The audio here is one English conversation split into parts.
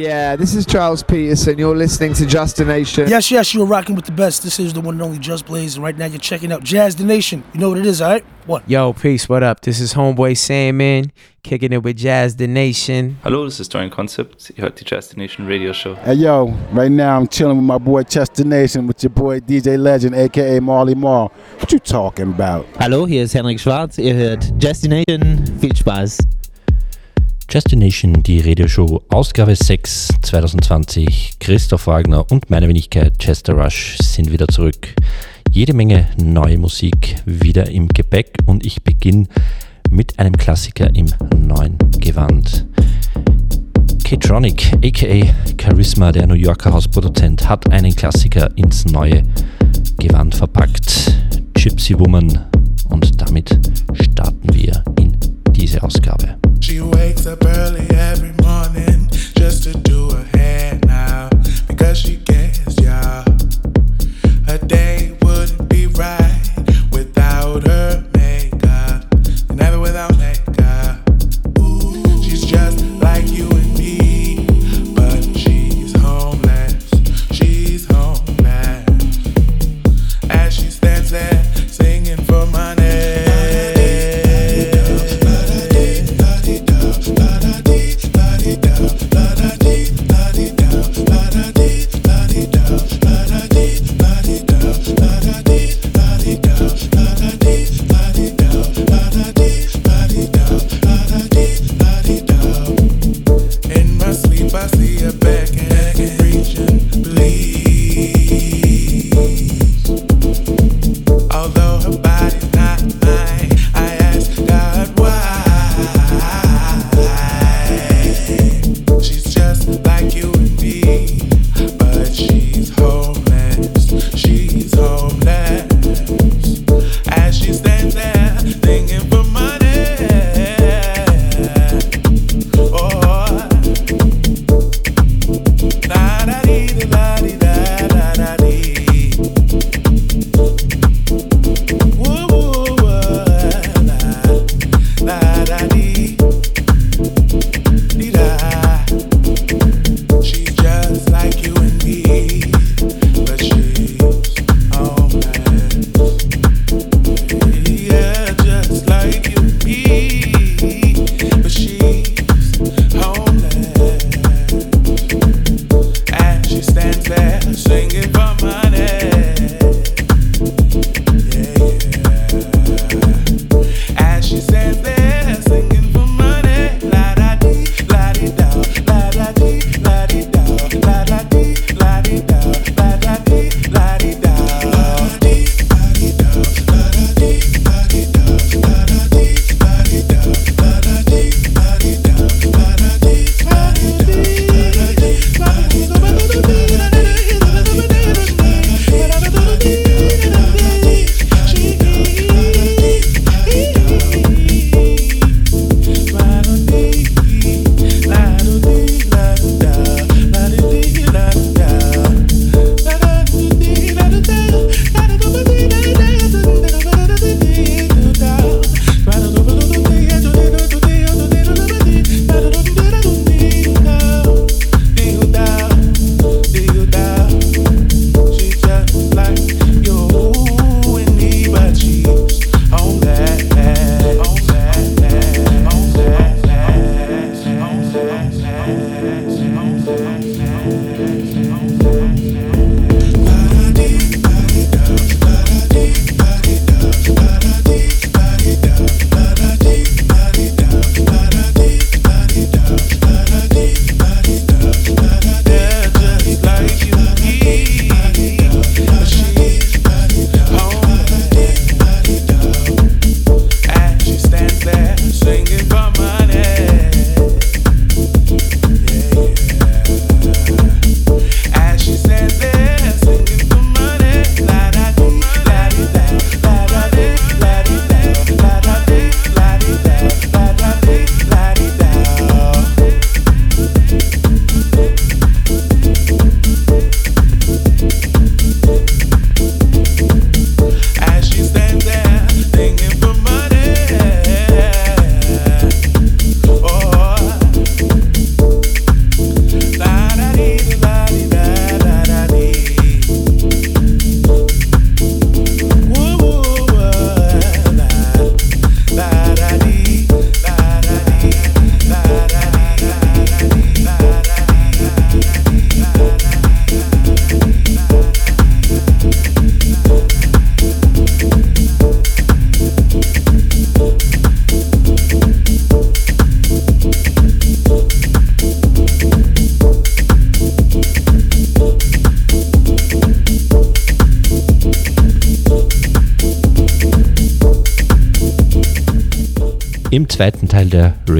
Yeah, this is Gilles Peterson. You're listening to Just a Nation. Yes, yes, you're rocking with the best. This is the one and only Just Blaze, and right now you're checking out Jazz the Nation. You know what it is, all right? What? Yo, peace, what up? This is Homeboy Sandman, kicking it with Jazz the Nation. Hallo, this is Dorian Concept. Ihr hört die Jazz the Nation Radio Show. Hey yo, right now I'm chilling with my boy Chester Nation with your boy DJ Legend, aka Marley Marl. What you talking about? Hallo, hier ist Henrik Schwarz. Ihr hört Nation. Viel Spaß. Destination, die Radioshow, Ausgabe 6 2020. Christoph Wagner und meine Wenigkeit Chester Rush sind wieder zurück. Jede Menge neue Musik wieder im Gepäck und ich beginne mit einem Klassiker im neuen Gewand. K-Tronic, aka Charisma, der New Yorker Hausproduzent, hat einen Klassiker ins neue Gewand verpackt. Gypsy Woman. Und damit starten wir in diese Ausgabe. She wakes up early every morning just to do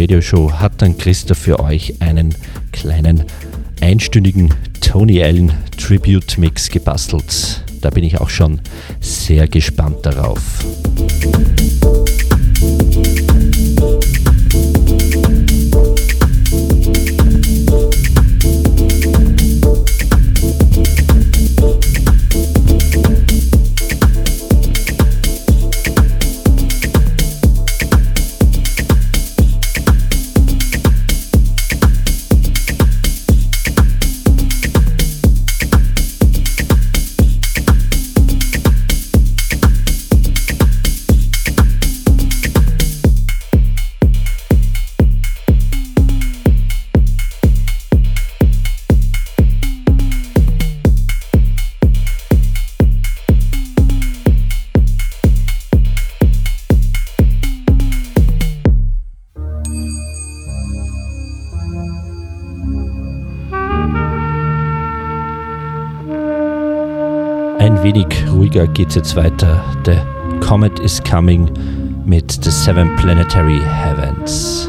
der Radioshow hat dann Christoph für euch einen kleinen einstündigen Tony Allen Tribute Mix gebastelt. Da bin ich auch schon sehr gespannt darauf. Ruhiger geht's jetzt weiter. The Comet is Coming mit The Seven Planetary Heavens.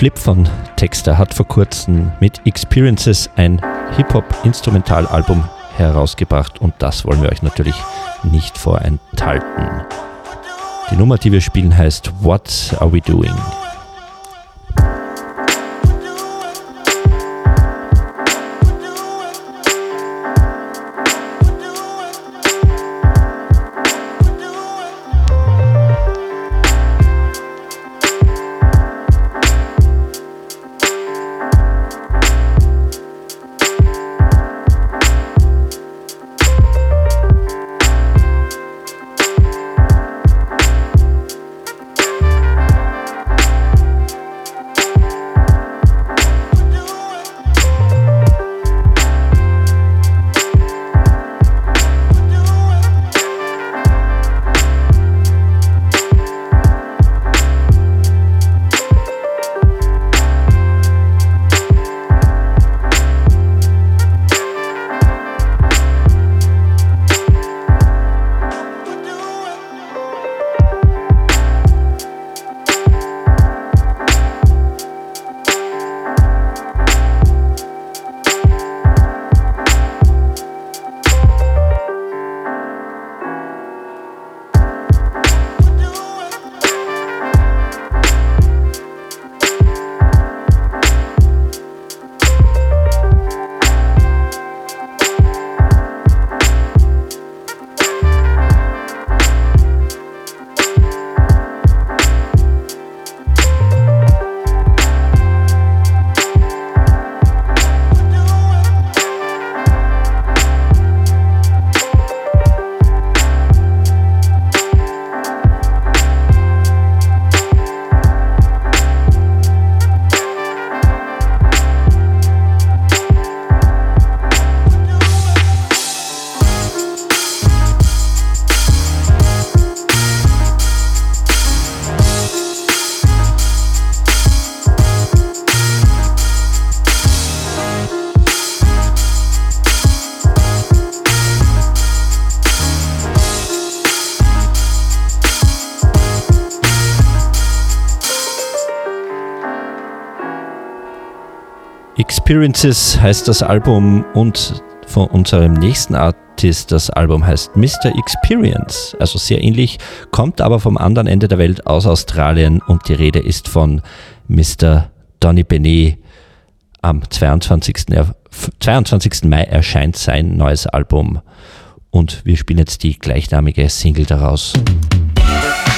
Flip von Texter hat vor kurzem mit Experiences ein Hip-Hop-Instrumentalalbum herausgebracht und das wollen wir euch natürlich nicht vorenthalten. Die Nummer, die wir spielen, heißt What Are We Doing? Experiences heißt das Album und von unserem nächsten Artist, das Album heißt Mr. Experience, also sehr ähnlich, kommt aber vom anderen Ende der Welt aus Australien und die Rede ist von Mr. Donny Benet. Am 22. 22. Mai erscheint sein neues Album und wir spielen jetzt die gleichnamige Single daraus. satisfaction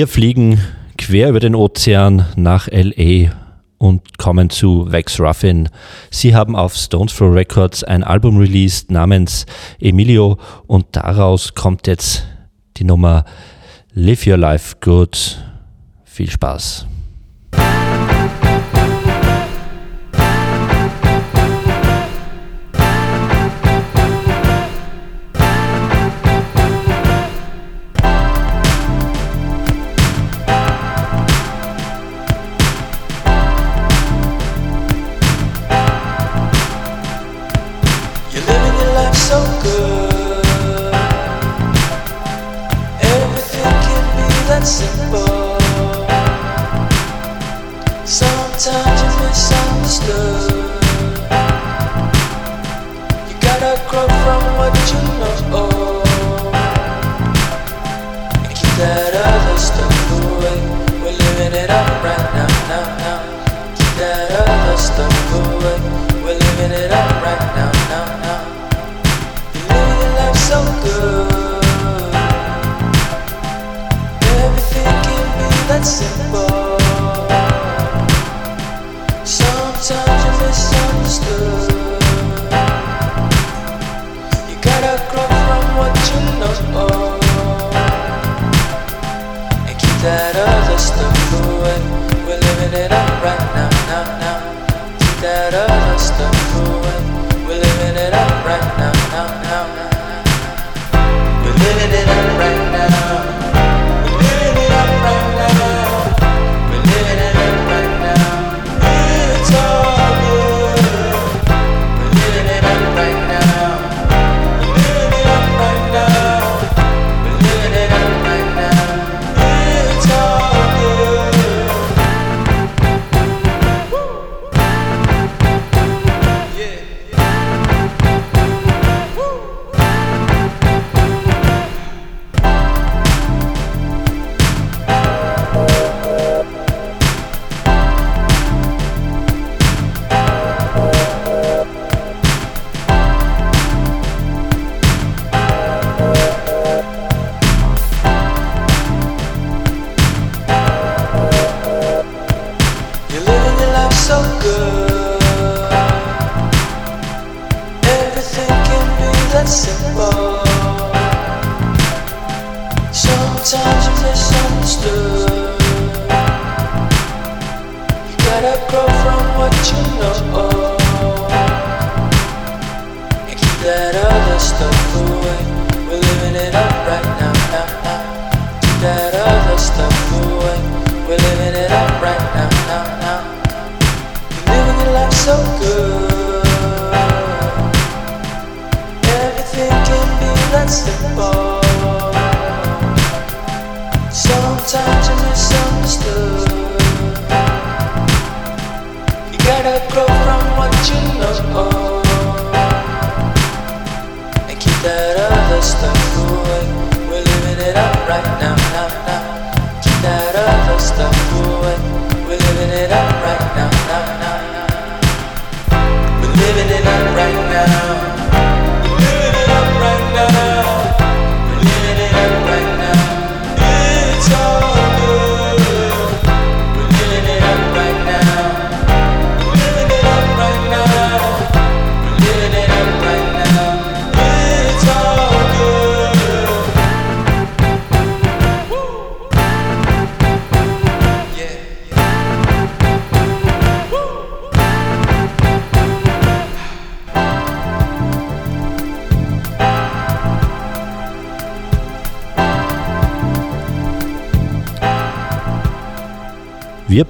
Wir fliegen quer über den Ozean nach LA und kommen zu Vex Ruffin. Sie haben auf Stones Throw Records ein Album released namens Emilio und daraus kommt jetzt die Nummer Live Your Life Good. Viel Spaß.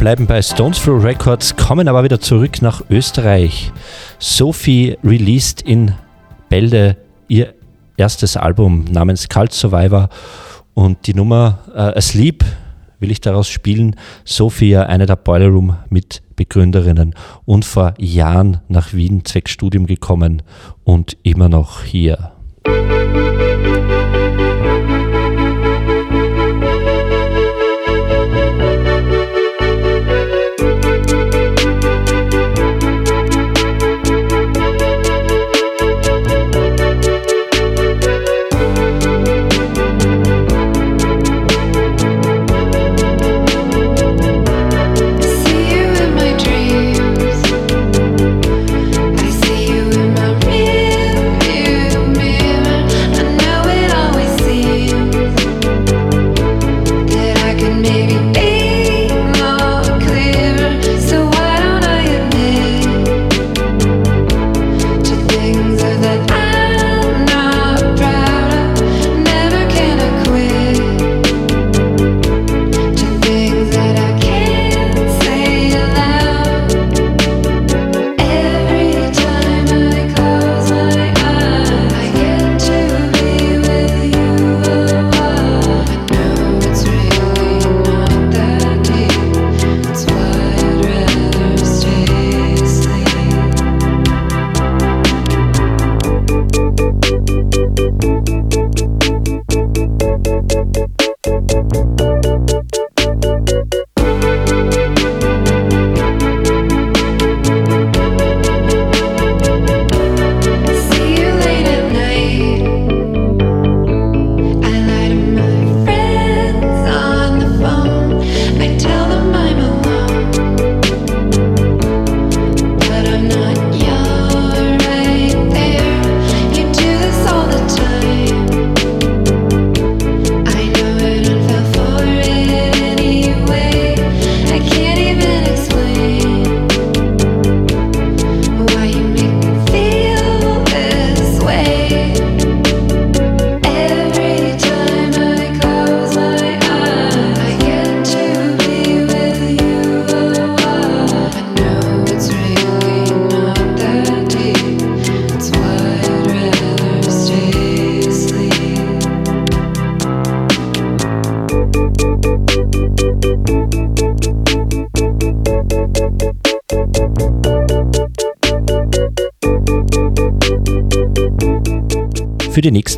bleiben bei Stones Through Records, kommen aber wieder zurück nach Österreich. Sophie released in Bälde ihr erstes Album namens Cult Survivor und die Nummer äh, Asleep will ich daraus spielen. Sophie, eine der Boiler Room Mitbegründerinnen und vor Jahren nach Wien zwecks Studium gekommen und immer noch hier.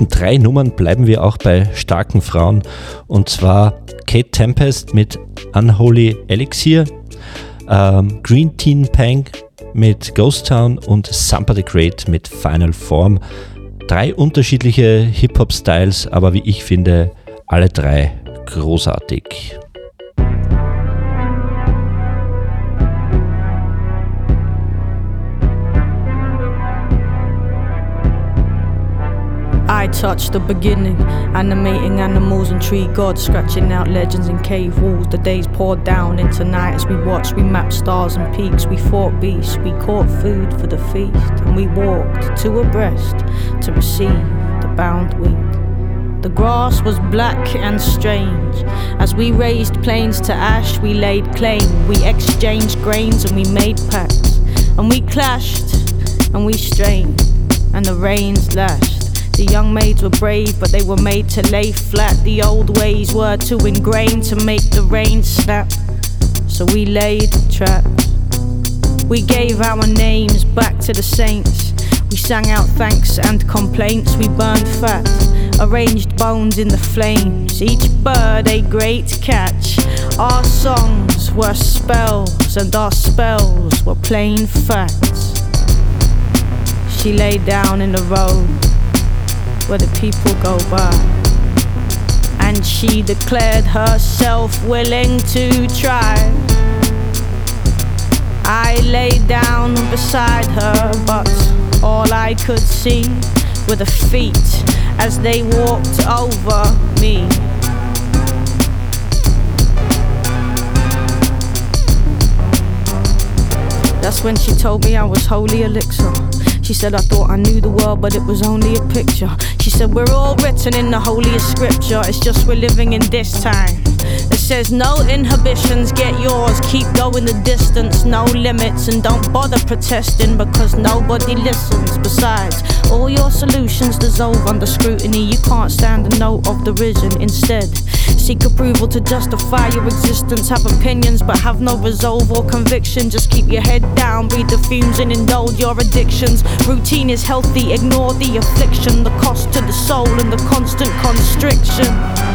Nächsten drei Nummern bleiben wir auch bei starken Frauen und zwar Kate Tempest mit Unholy Elixir, ähm, Green Teen Pang mit Ghost Town und Somebody Great mit Final Form. Drei unterschiedliche Hip-Hop-Styles, aber wie ich finde, alle drei großartig. Touch the beginning, animating animals and tree gods, scratching out legends in cave walls. The days poured down into night as we watched. We mapped stars and peaks, we fought beasts, we caught food for the feast, and we walked two abreast to receive the bound wheat. The grass was black and strange. As we raised plains to ash, we laid claim. We exchanged grains and we made pacts. And we clashed and we strained, and the rains lashed. The young maids were brave, but they were made to lay flat. The old ways were too ingrained to make the rain snap. So we laid traps. We gave our names back to the saints. We sang out thanks and complaints. We burned fat, arranged bones in the flames. Each bird a great catch. Our songs were spells, and our spells were plain facts. She lay down in the road where the people go by. And she declared herself willing to try. I lay down beside her, but all I could see were the feet as they walked over me. That's when she told me I was holy elixir. She said I thought I knew the world, but it was only a picture. She said we're all written in the holiest scripture. It's just we're living in this time. It says no inhibitions, get yours. Keep going the distance, no limits, and don't bother protesting because nobody listens. Besides, all your solutions dissolve under scrutiny. You can't stand the note of derision. Instead, seek approval to justify your existence. Have opinions, but have no resolve or conviction. Just keep your head down, breathe the fumes, and indulge your addictions. Routine is healthy, ignore the affliction, the cost to the soul, and the constant constriction.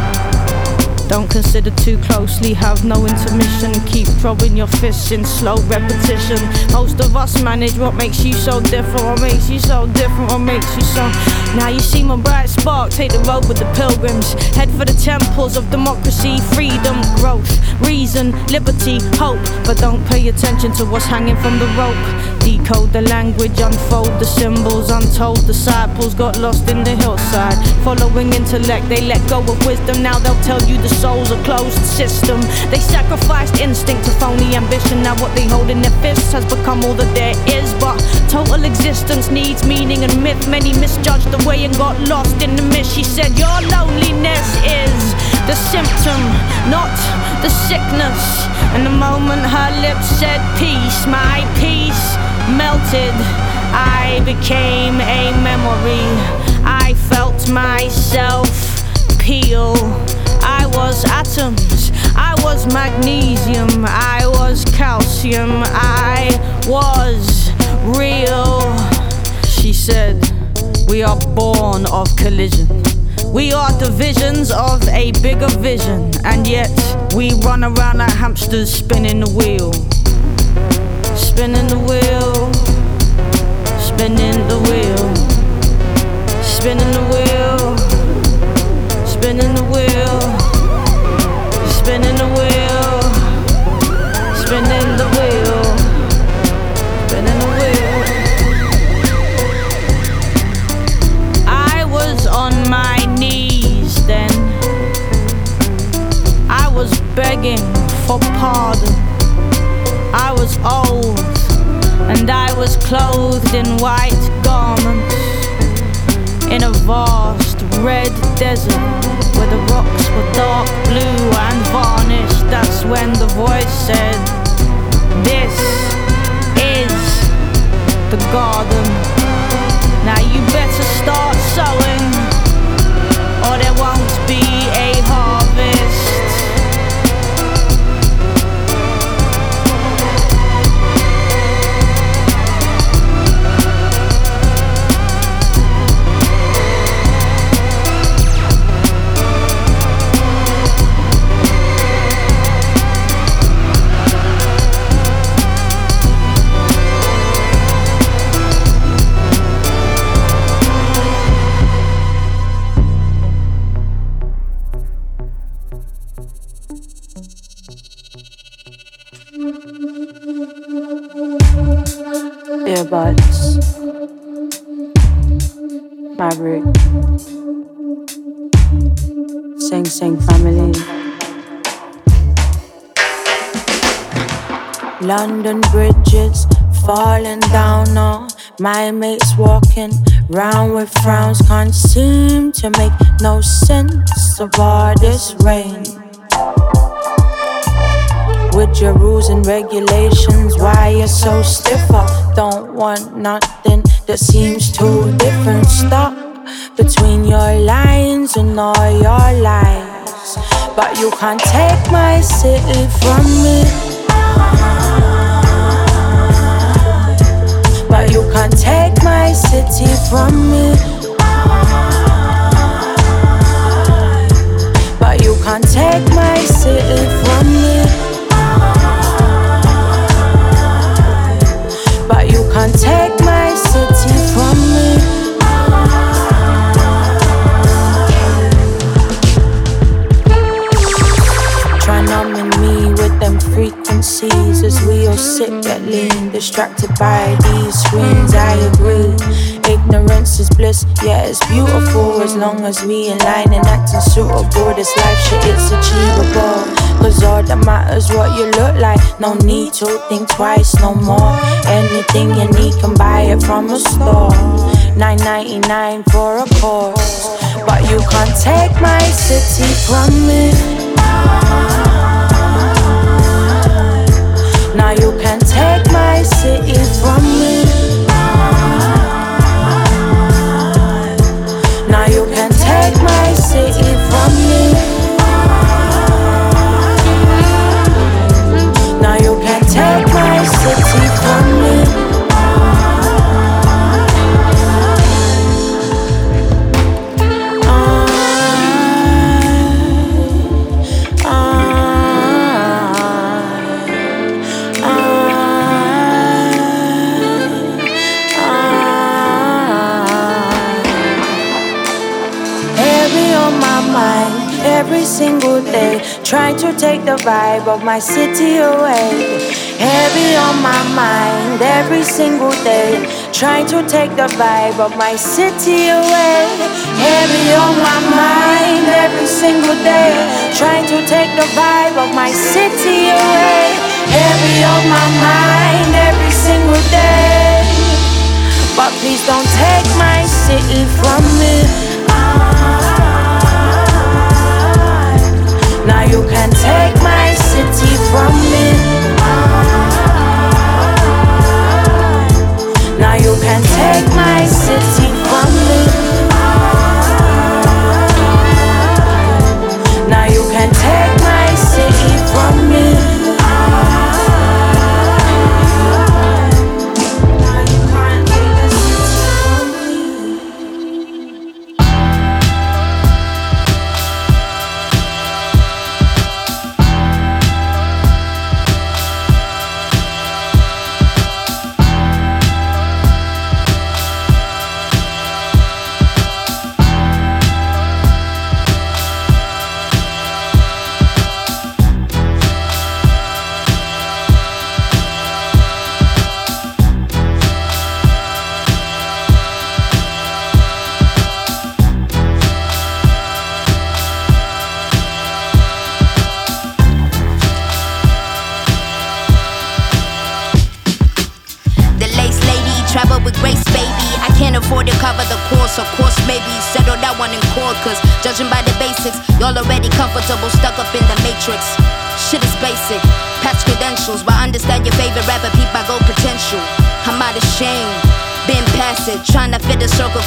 Don't consider too closely, have no intermission. Keep throwing your fists in slow repetition. Most of us manage what makes you so different, what makes you so different, what makes you so. Now you see my bright spark, take the road with the pilgrims. Head for the temples of democracy, freedom, growth, reason, liberty, hope. But don't pay attention to what's hanging from the rope. Decode the language, unfold the symbols. Untold disciples got lost in the hillside. Following intellect, they let go of wisdom. Now they'll tell you the soul's a closed system. They sacrificed instinct to phony ambition. Now what they hold in their fists has become all that there is. But total existence needs meaning and myth. Many misjudged the way and got lost in the mist. She said, Your loneliness is the symptom, not the sickness. And the moment her lips said peace, my peace melted. I became a memory. I felt myself peel. I was atoms, I was magnesium, I was calcium, I was real. She said, We are born of collision. We are divisions of a bigger vision, and yet we run around like hamsters spinning the wheel. Spinning the wheel, spinning the wheel, spinning the wheel, spinning the wheel, spinning the wheel. I was on my knees then. I was begging for pardon. I was old and I was clothed in white garments in a vast red desert where the rocks were dark blue and varnished. That's when the voice said, This is the garden. Now you better start sowing, or there won't be Maverick. Sing Sing family. London bridges falling down on my mates walking round with frowns can't seem to make no sense of all this rain with your rules and regulations. Why you're so stiff? I don't want nothing that seems too different. Stop between your lines and all your lies. But you can't take my city from me. But you can't take my city from me. But you can't take my city from me. But you can't take my city from me. Frequencies as we all sit get lean, distracted by these screens. I agree. Ignorance is bliss, yeah, it's beautiful as long as we in line and acting suitable. This life shit, it's achievable. Cause all that matters what you look like. No need to think twice, no more. Anything you need can buy it from a store. 9.99 for a course. But you can't take my city from me. Now you can take my city from me. Single day, trying to take the vibe of my city away. Heavy on my mind every single day, trying to take the vibe of my city away. Heavy on my mind every single day, trying to take the vibe of my city away. Heavy on my mind every single day. But please don't take my city from me. Now you can take my city from me. Now you can take my city from me.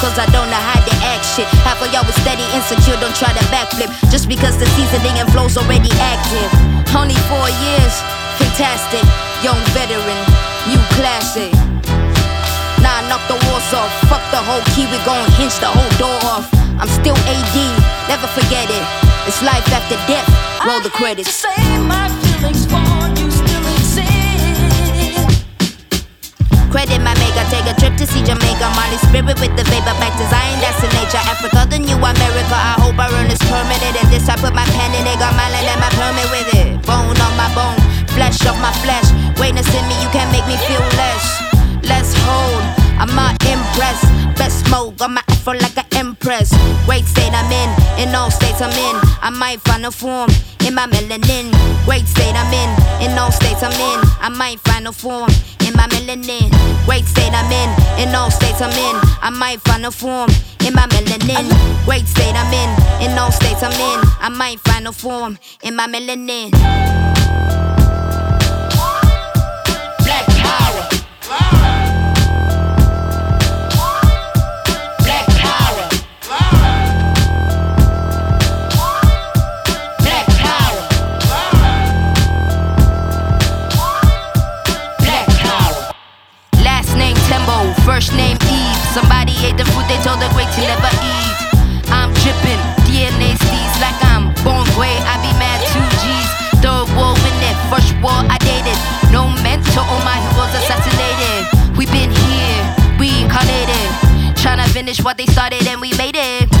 Cause I don't know how to act shit. Half of y'all was steady insecure, don't try to backflip. Just because the seasoning and flow's already active. Only four years, fantastic. Young veteran, new classic. Nah, knock the walls off. Fuck the whole key, we gon' hinge the whole door off. I'm still AD, never forget it. It's life after death. Roll the credits. Say my feelings for you still exist. Credit my maker, take a trip to see Jamaica. Molly spirit with the vapor back to Zion, that's the nature. Africa, the new America. I hope I earn this permanent. And this I put my pen in it, got my land and my permit with it. Bone on my bone, flesh off my flesh. Greatness in me, you can't make me feel less. Let's hold. I'm not impressed. Best smoke on my afro like an empress. Great state I'm in, in all states I'm in. I might find a form in my melanin. Great state I'm in, in all states I'm in. I might find a form in my melanin. Great state I'm in, in all states I'm in. I might find a form in my melanin. Great state I'm in, in all states I'm in. I might find a form in my melanin. Black power. Never eat. I'm dripping, DNA steez like I'm born gray. I be mad two G's. Third war in it, first war I dated. No mentor, all my heroes assassinated. We been here, reincarnated. Tryna finish what they started and we made it.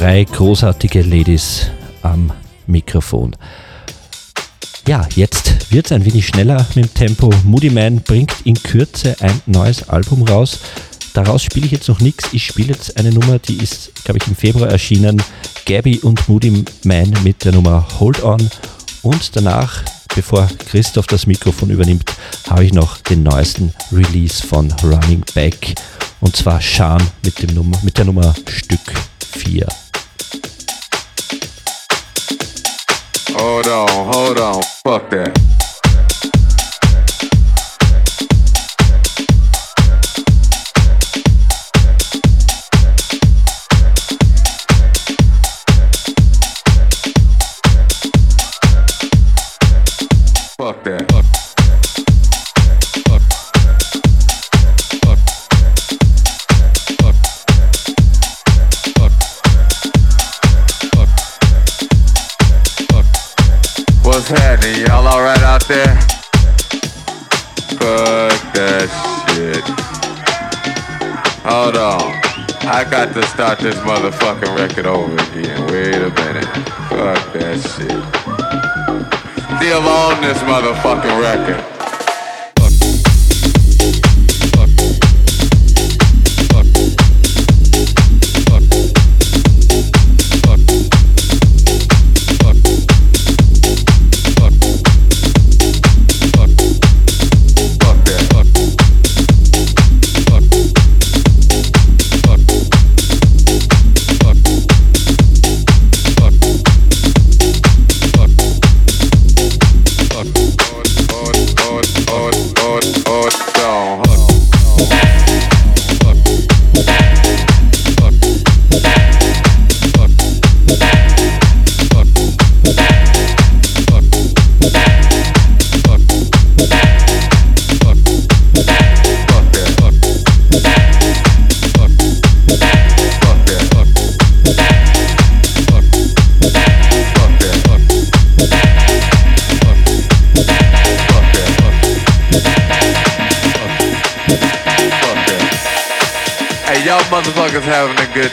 Drei großartige Ladies am Mikrofon. Ja, jetzt wird es ein wenig schneller mit dem Tempo. Moody Man bringt in Kürze ein neues Album raus. Daraus spiele ich jetzt noch nichts. Ich spiele jetzt eine Nummer, die ist, glaube ich, im Februar erschienen. Gabby und Moody Man mit der Nummer Hold On. Und danach, bevor Christoph das Mikrofon übernimmt, habe ich noch den neuesten Release von Running Back. Und zwar Sean mit, dem Nummer, mit der Nummer Stück 4. Hold on, hold on. Fuck that. Fuck that. There? Fuck that shit. Hold on. I got to start this motherfucking record over again. Wait a minute. Fuck that shit. Still on this motherfucking record.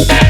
you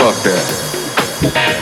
Fuck that. Fuck.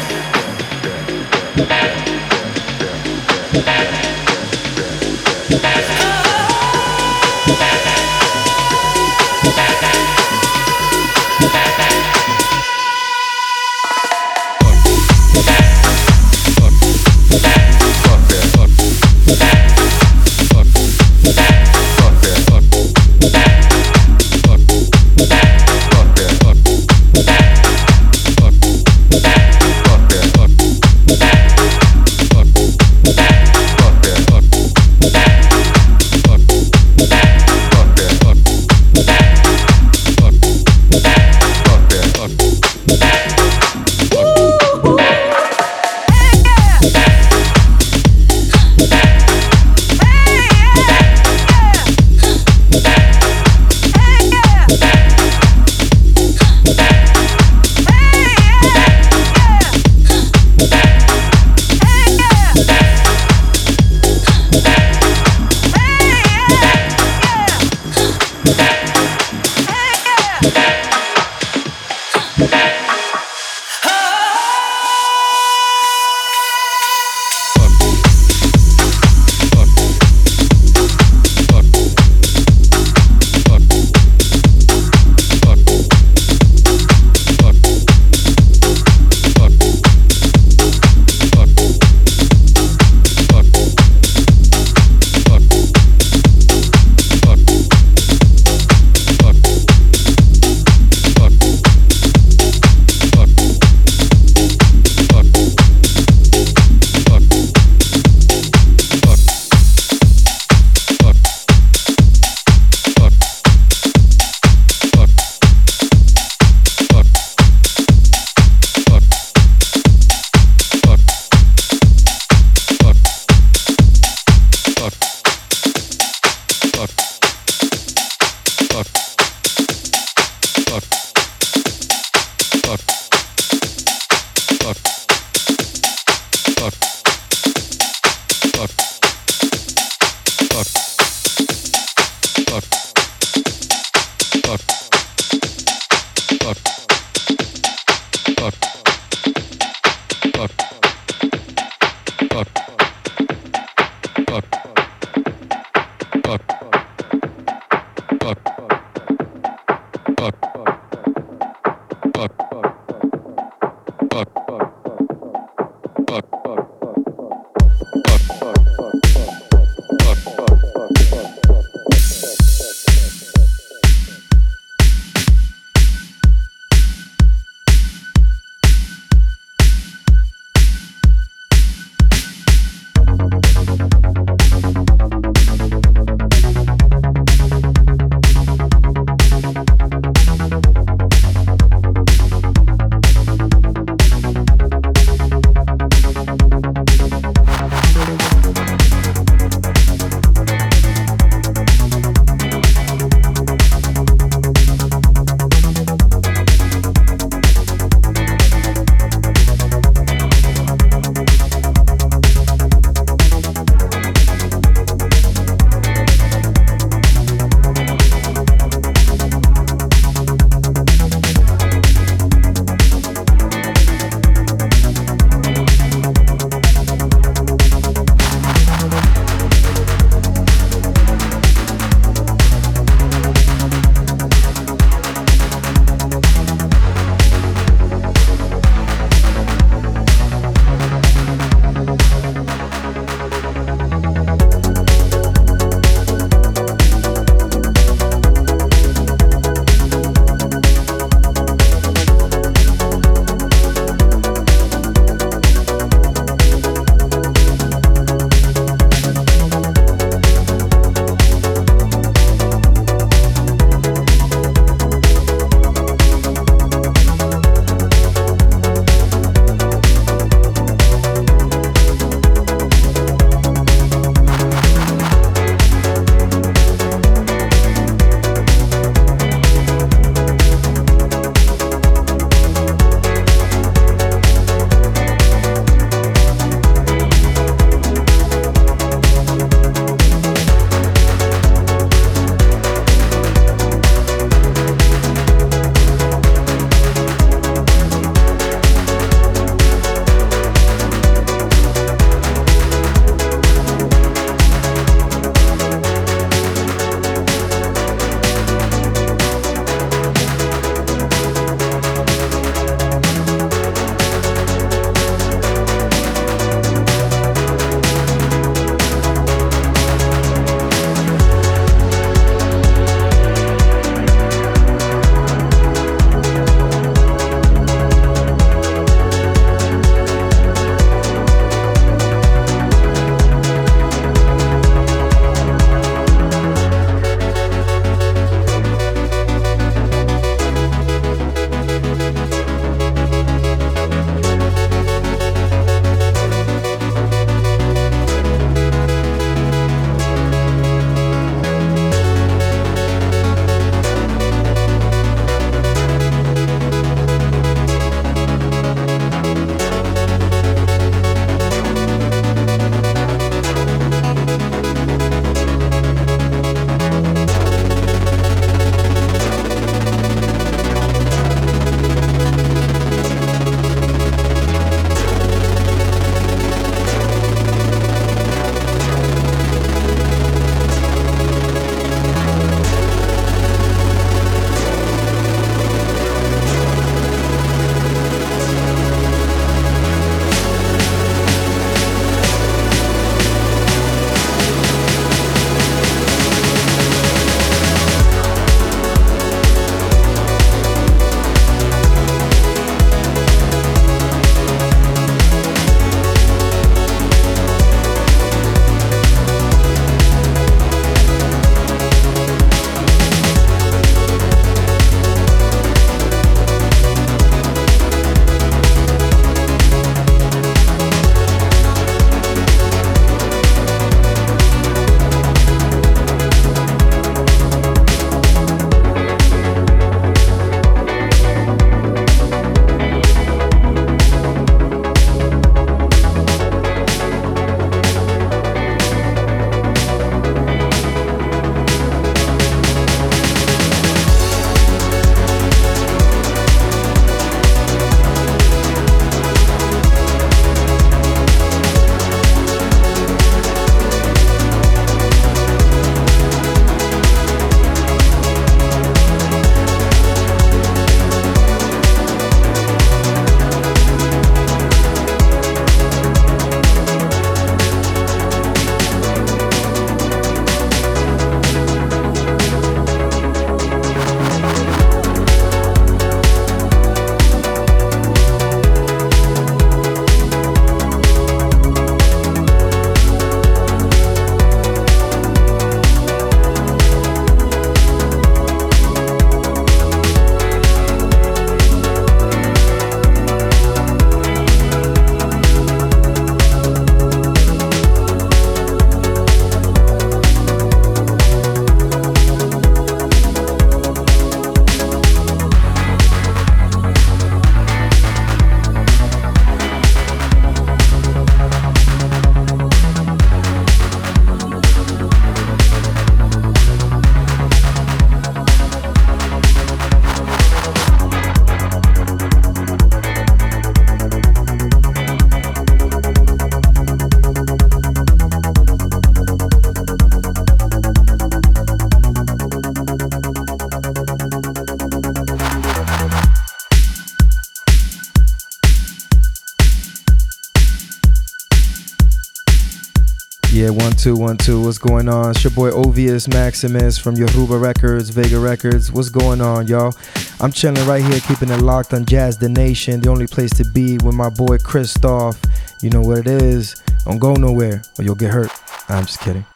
Two one two. What's going on? It's your boy Ovius Maximus from Yoruba Records, Vega Records. What's going on, y'all? I'm chilling right here, keeping it locked on Jazz the Nation, the only place to be with my boy Christoph. You know what it is. Don't go nowhere or you'll get hurt. I'm just kidding.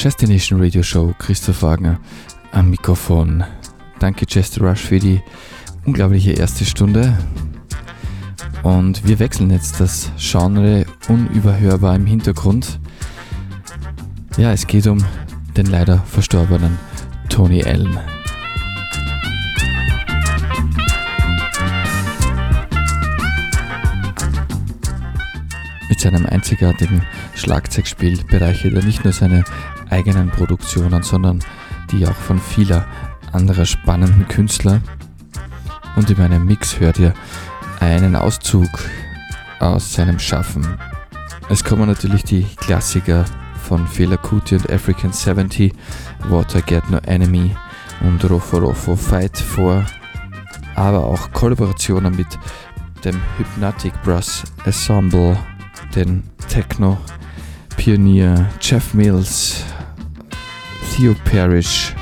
Destination Radio Show, Christoph Wagner am Mikrofon. Danke Chester Rush für die unglaubliche erste Stunde. Und wir wechseln jetzt das Genre unüberhörbar im Hintergrund. Ja, es geht um den leider verstorbenen Tony Allen. Mit seinem einzigartigen Schlagzeugspiel bereichert er nicht nur seine eigenen Produktionen, sondern die auch von vieler anderer spannenden Künstler. Und in meinem Mix hört ihr einen Auszug aus seinem Schaffen. Es kommen natürlich die Klassiker von Fela Kuti und African 70, Water Get No Enemy und Rofo Rofo Fight vor, aber auch Kollaborationen mit dem Hypnotic Brass Ensemble, den Techno Pionier Jeff Mills, Theo Parrish,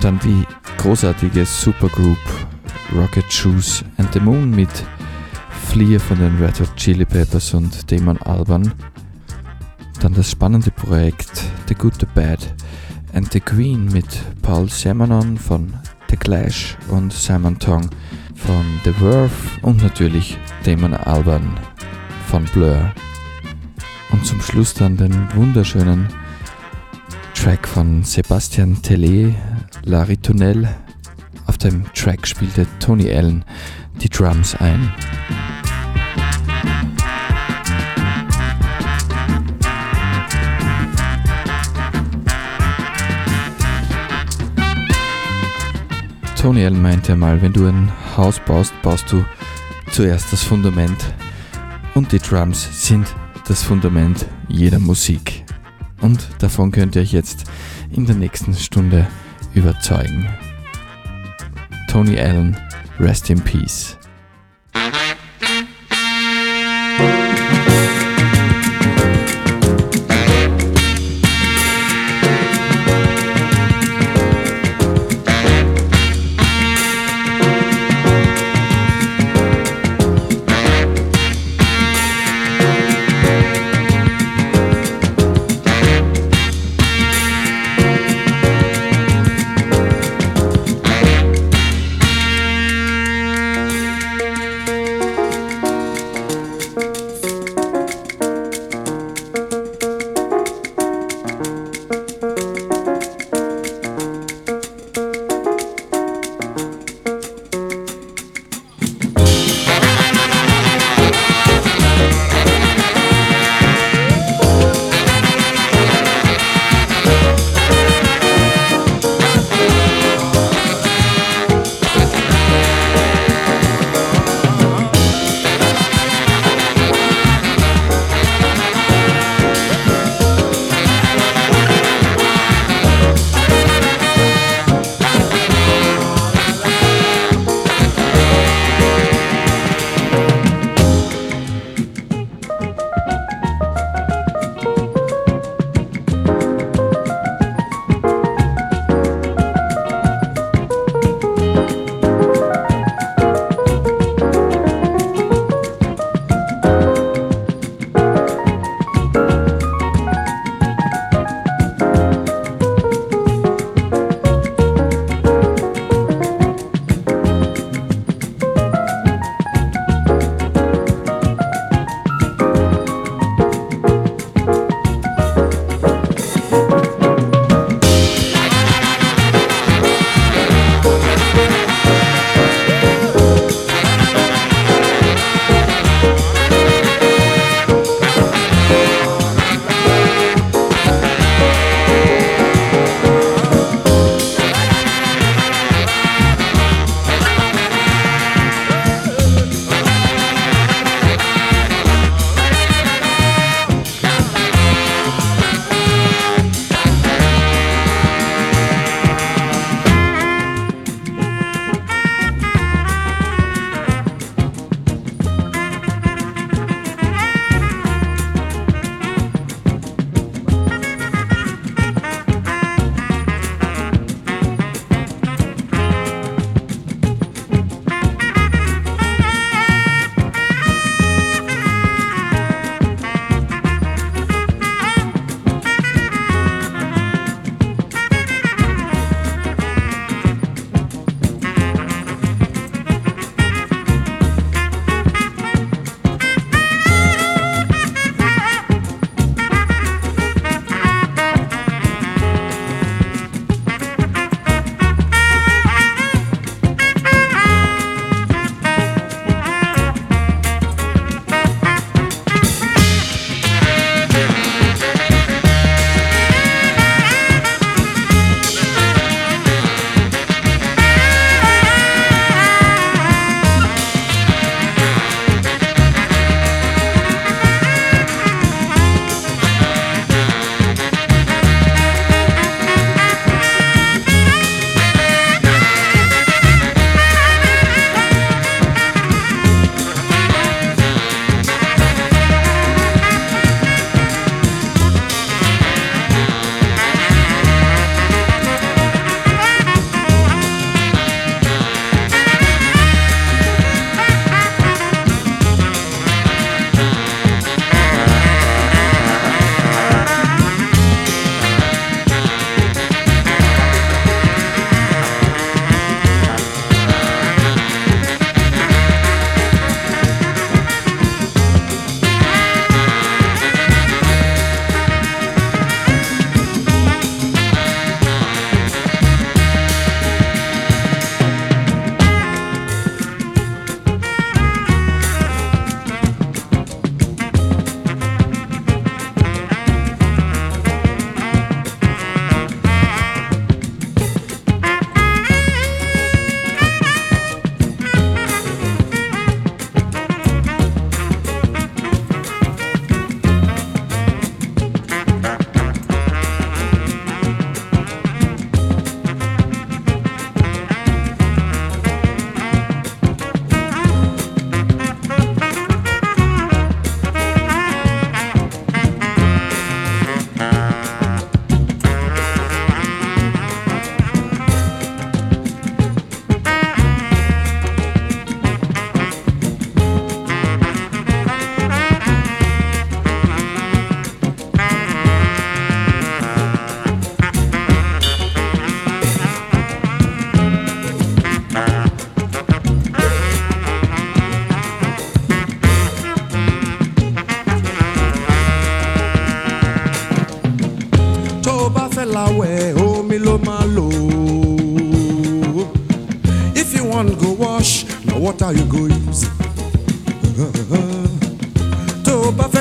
dann die großartige Supergroup Rocket Shoes and the Moon mit Flea von den Red Hot Chili Peppers und Damon Alban. Dann das spannende Projekt The Good, The Bad and The Queen mit Paul Simonon von The Clash und Simon Tong von The Verve und natürlich Damon Alban von Blur. Und zum Schluss dann den wunderschönen Track von Sebastian Tellet, Larry Tunnel. Auf dem Track spielte Tony Allen die Drums ein. Tony Allen meinte einmal, wenn du ein Haus baust, baust du zuerst das Fundament und die Drums sind das Fundament jeder Musik. Und davon könnt ihr euch jetzt in der nächsten Stunde überzeugen. Tony Allen, rest in peace.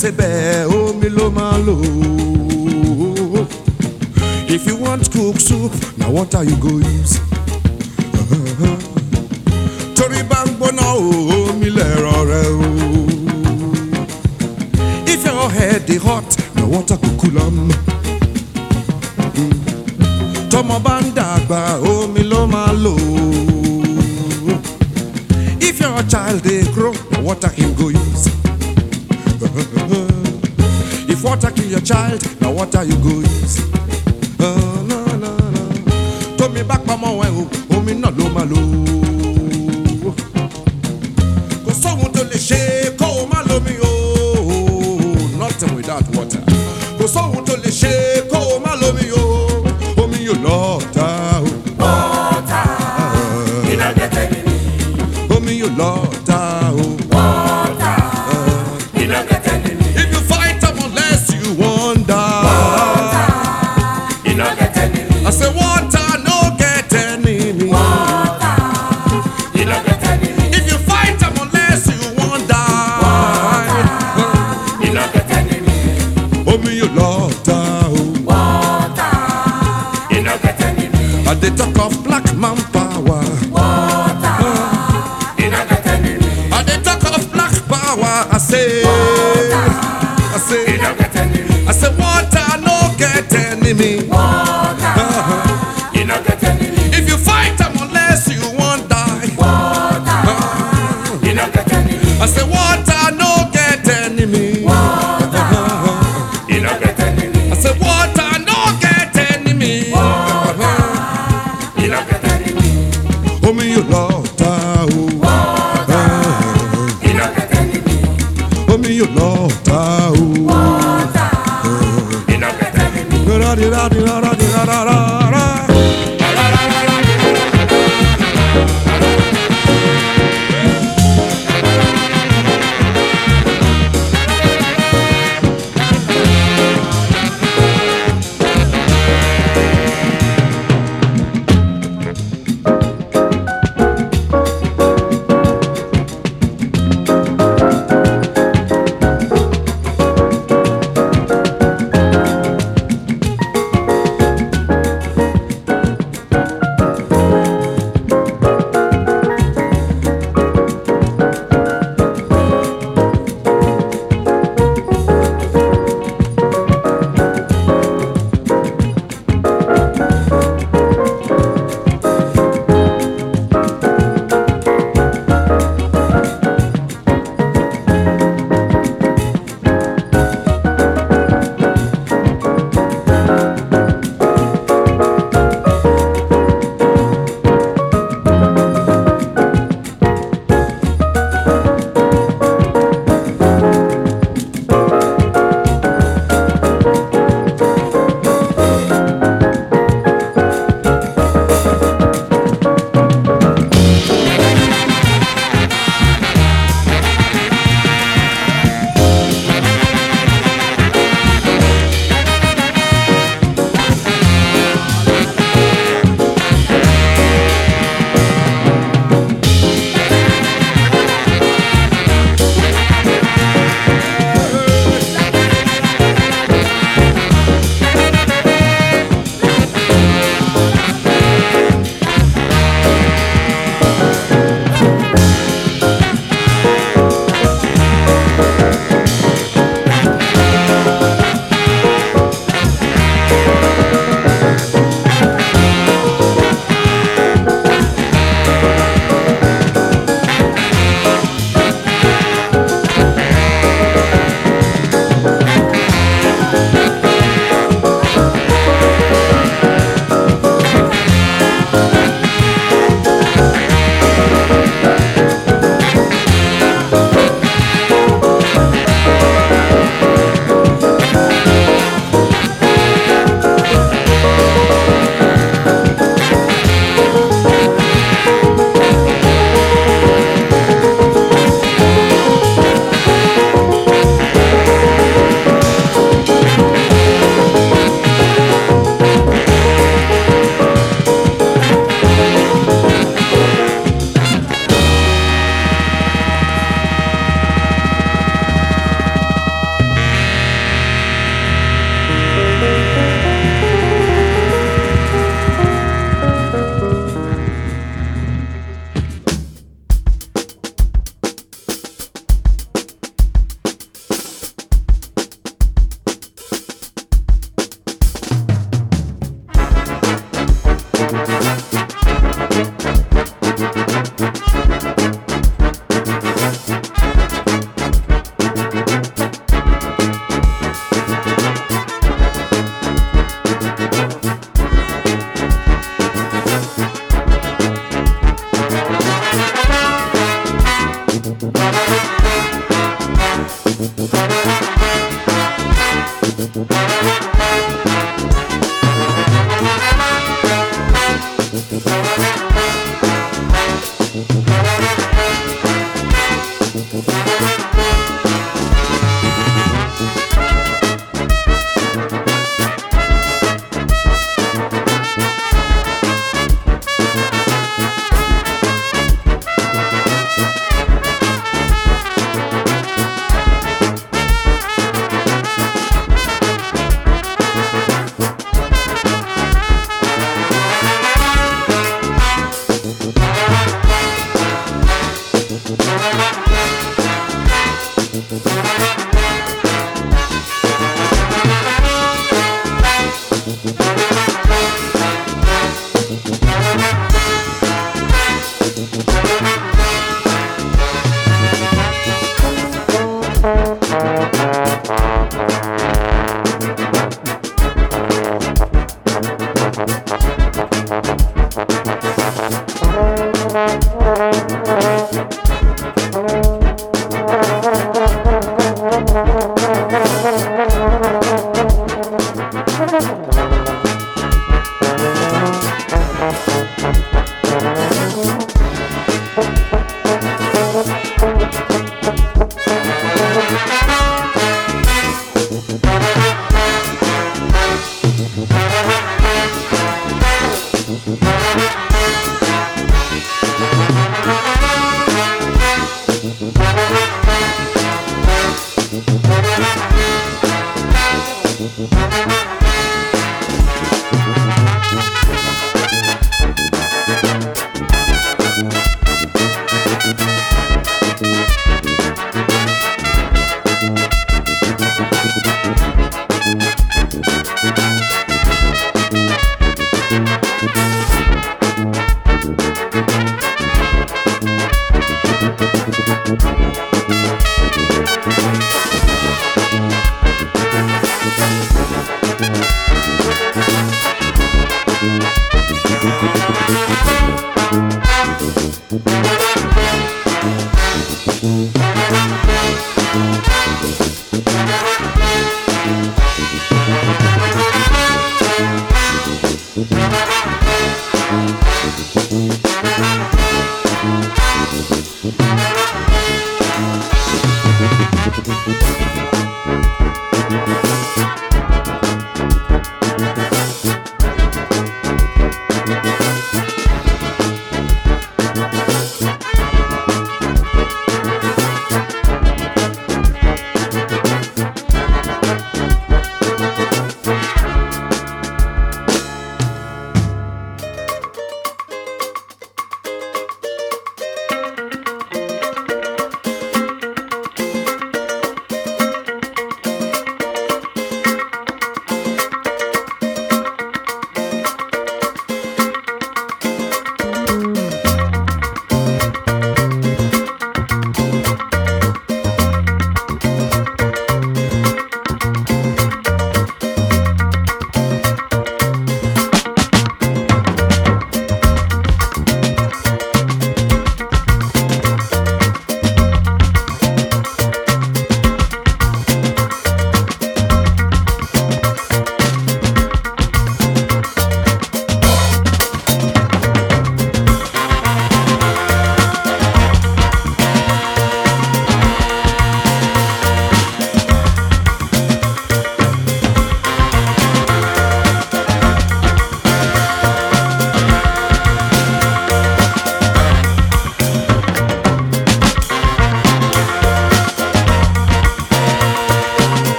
sebẹ̀ omi ló máa lò. If you want cook soup, now what are you go use. Torí bá ń gbóná omi lẹ̀rọ rẹ̀. If your head is hot, na water go cool am. Tọmọ bá ń dàgbà omi ló máa. If your child dey grow, na water him go use. Your child, now what are you going to do?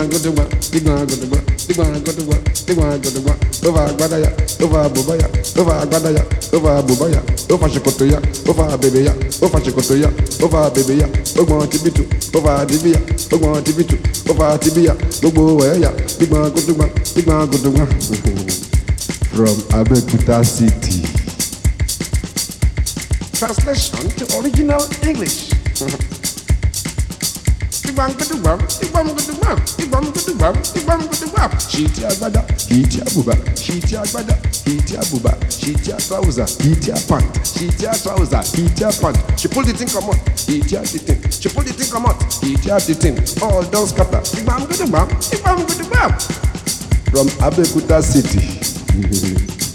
One, go to work. Big one, go to work. Big one, go to work. Big one, go to work. Over Agbadaya, over Bubaya, over Agbadaya, over Bubaya, over Shikotoya, over Bebeya, over Shikotoya, over Bebeya, Ogbon Tibitu, over Dibia, Ogbon Tibitu, over Tibia, Gbogbo Ẹ̀yà, Big one, go to work. Big one, go to work. From Abeokuta City. Translation to original English. Ibam gudubam, ibam gudubam, ibam gudubam, ibam gudubam. Shiti agbada, shiti abuba, shiti agbada, shiti abuba, shiti a trouser, shiti a pant, shiti a trouser, shiti a pant. She pull the thing come out, shiti a the thing. She pull the thing come out, shiti a the thing. All down scatter. Ibam gudubam, ibam gudubam. From Abeokuta City.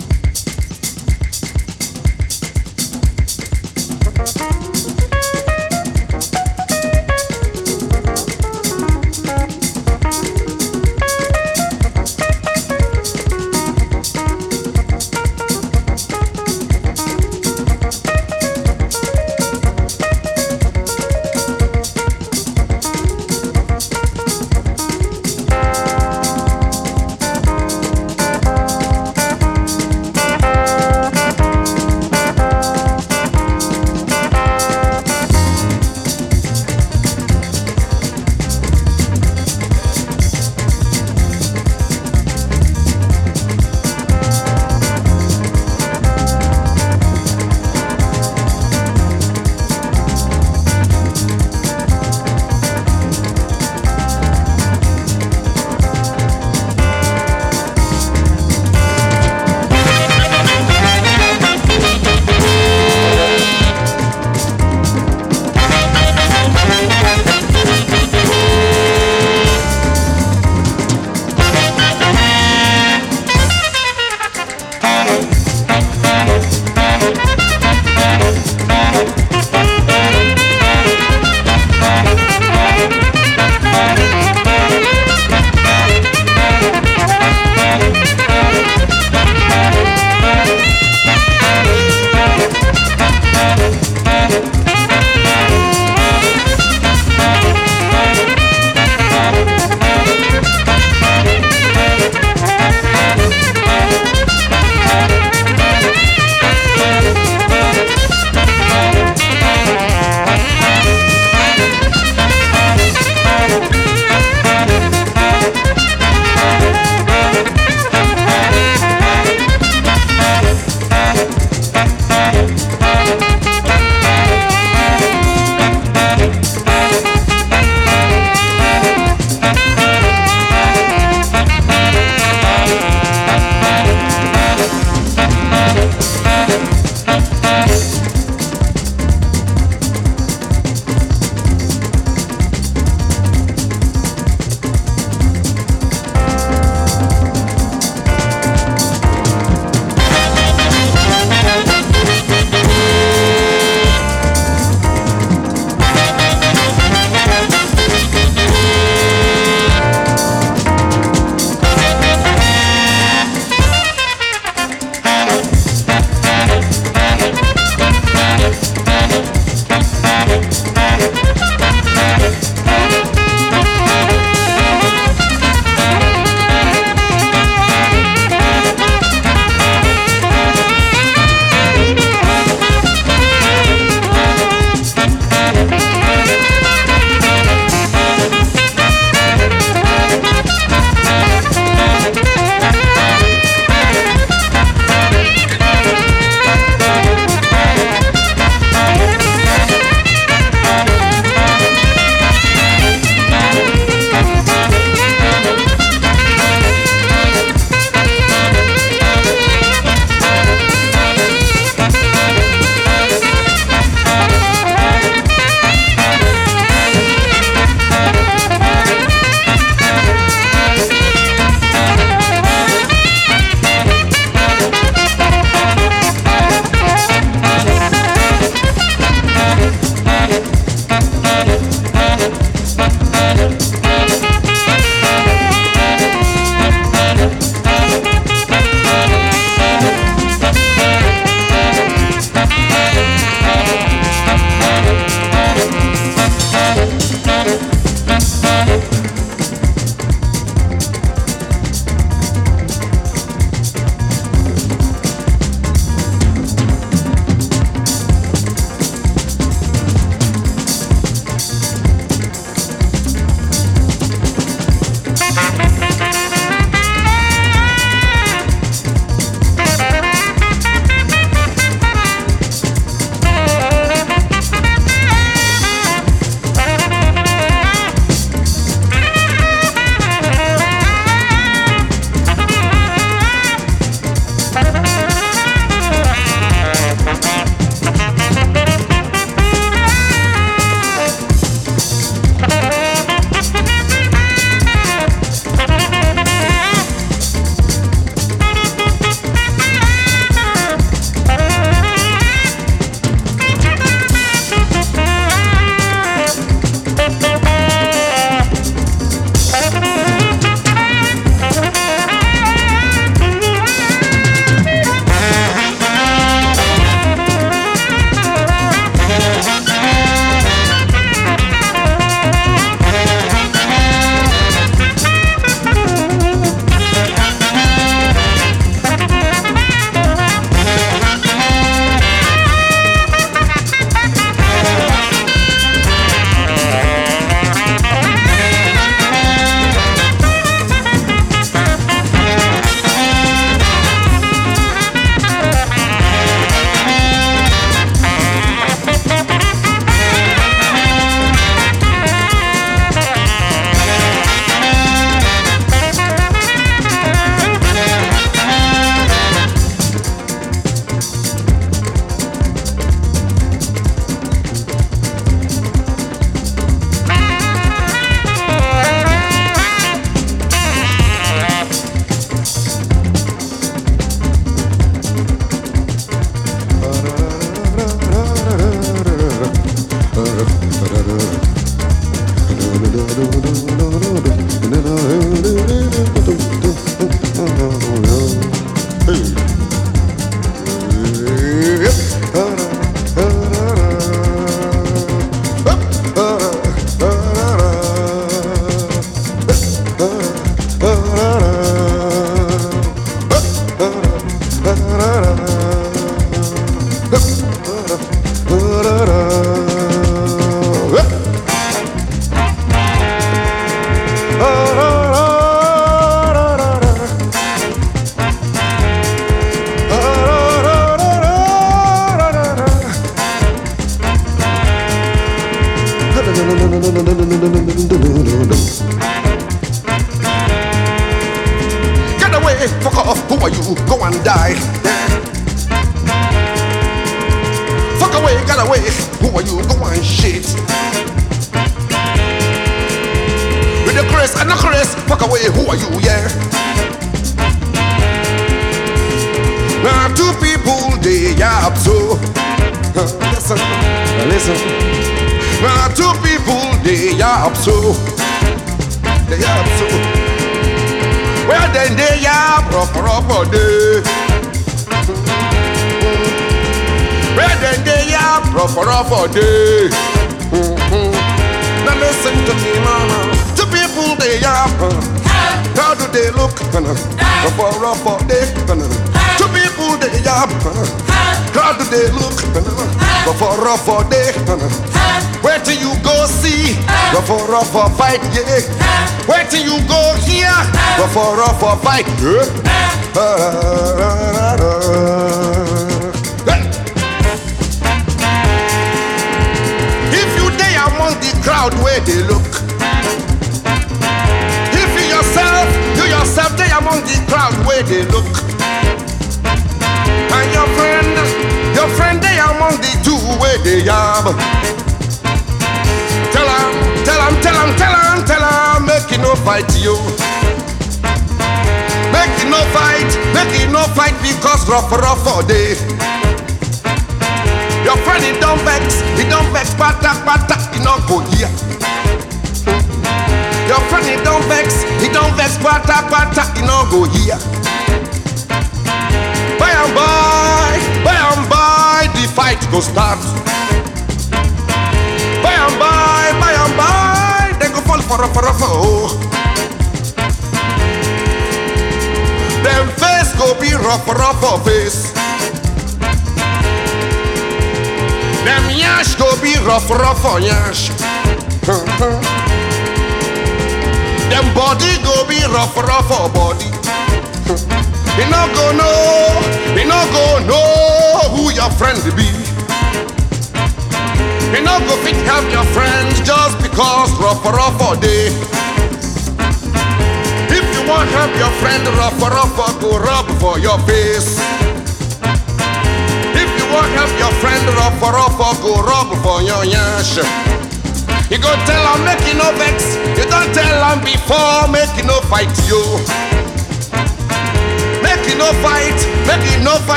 proper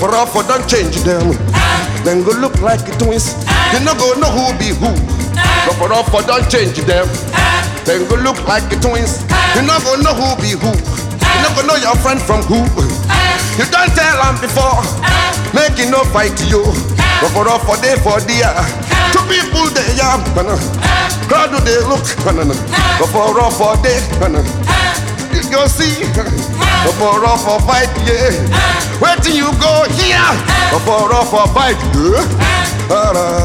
Roforofo don't change them. Then go look like twins. You no go know who be who. Roforofo don't change them. Then go look like twins. You no go know who be who. You no go know your friend from who. You don't tell them before. It no fight you. Roforofo for day for dear. Two people they yam. How do they look. Roforofo for day you go see hey. for for fight, yeah. Hey. Where till you go here hey. for for fight, yeah. Uh.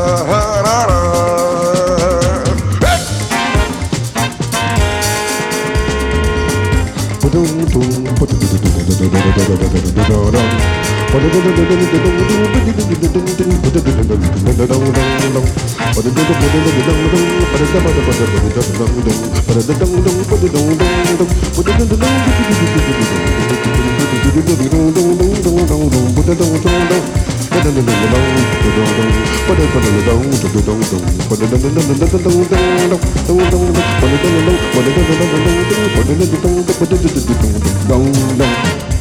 Dong dong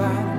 back.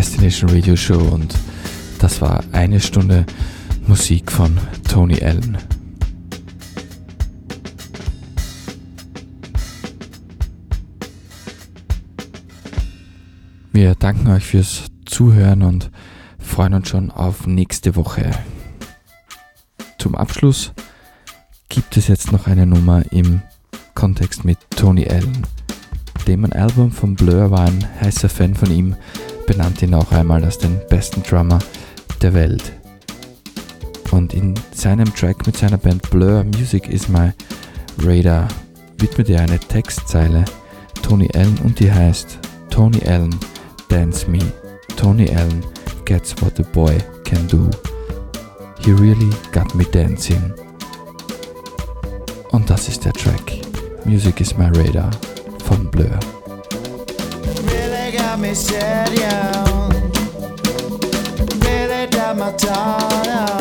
Destination Radio Show und das war eine Stunde Musik von Tony Allen. Wir danken euch fürs Zuhören und freuen uns schon auf nächste Woche. Zum Abschluss gibt es jetzt noch eine Nummer im Kontext mit Tony Allen. Dem ein Album von Blur war ein heißer Fan von ihm, benannte ihn auch einmal als den besten Drummer der Welt. Und in seinem Track mit seiner Band Blur Music is My Radar widmet er eine Textzeile Tony Allen und die heißt Tony Allen Dance Me. Tony Allen gets what the boy can do. He really got me dancing. Und das ist der Track. Music is my radar von Blur. Really got me set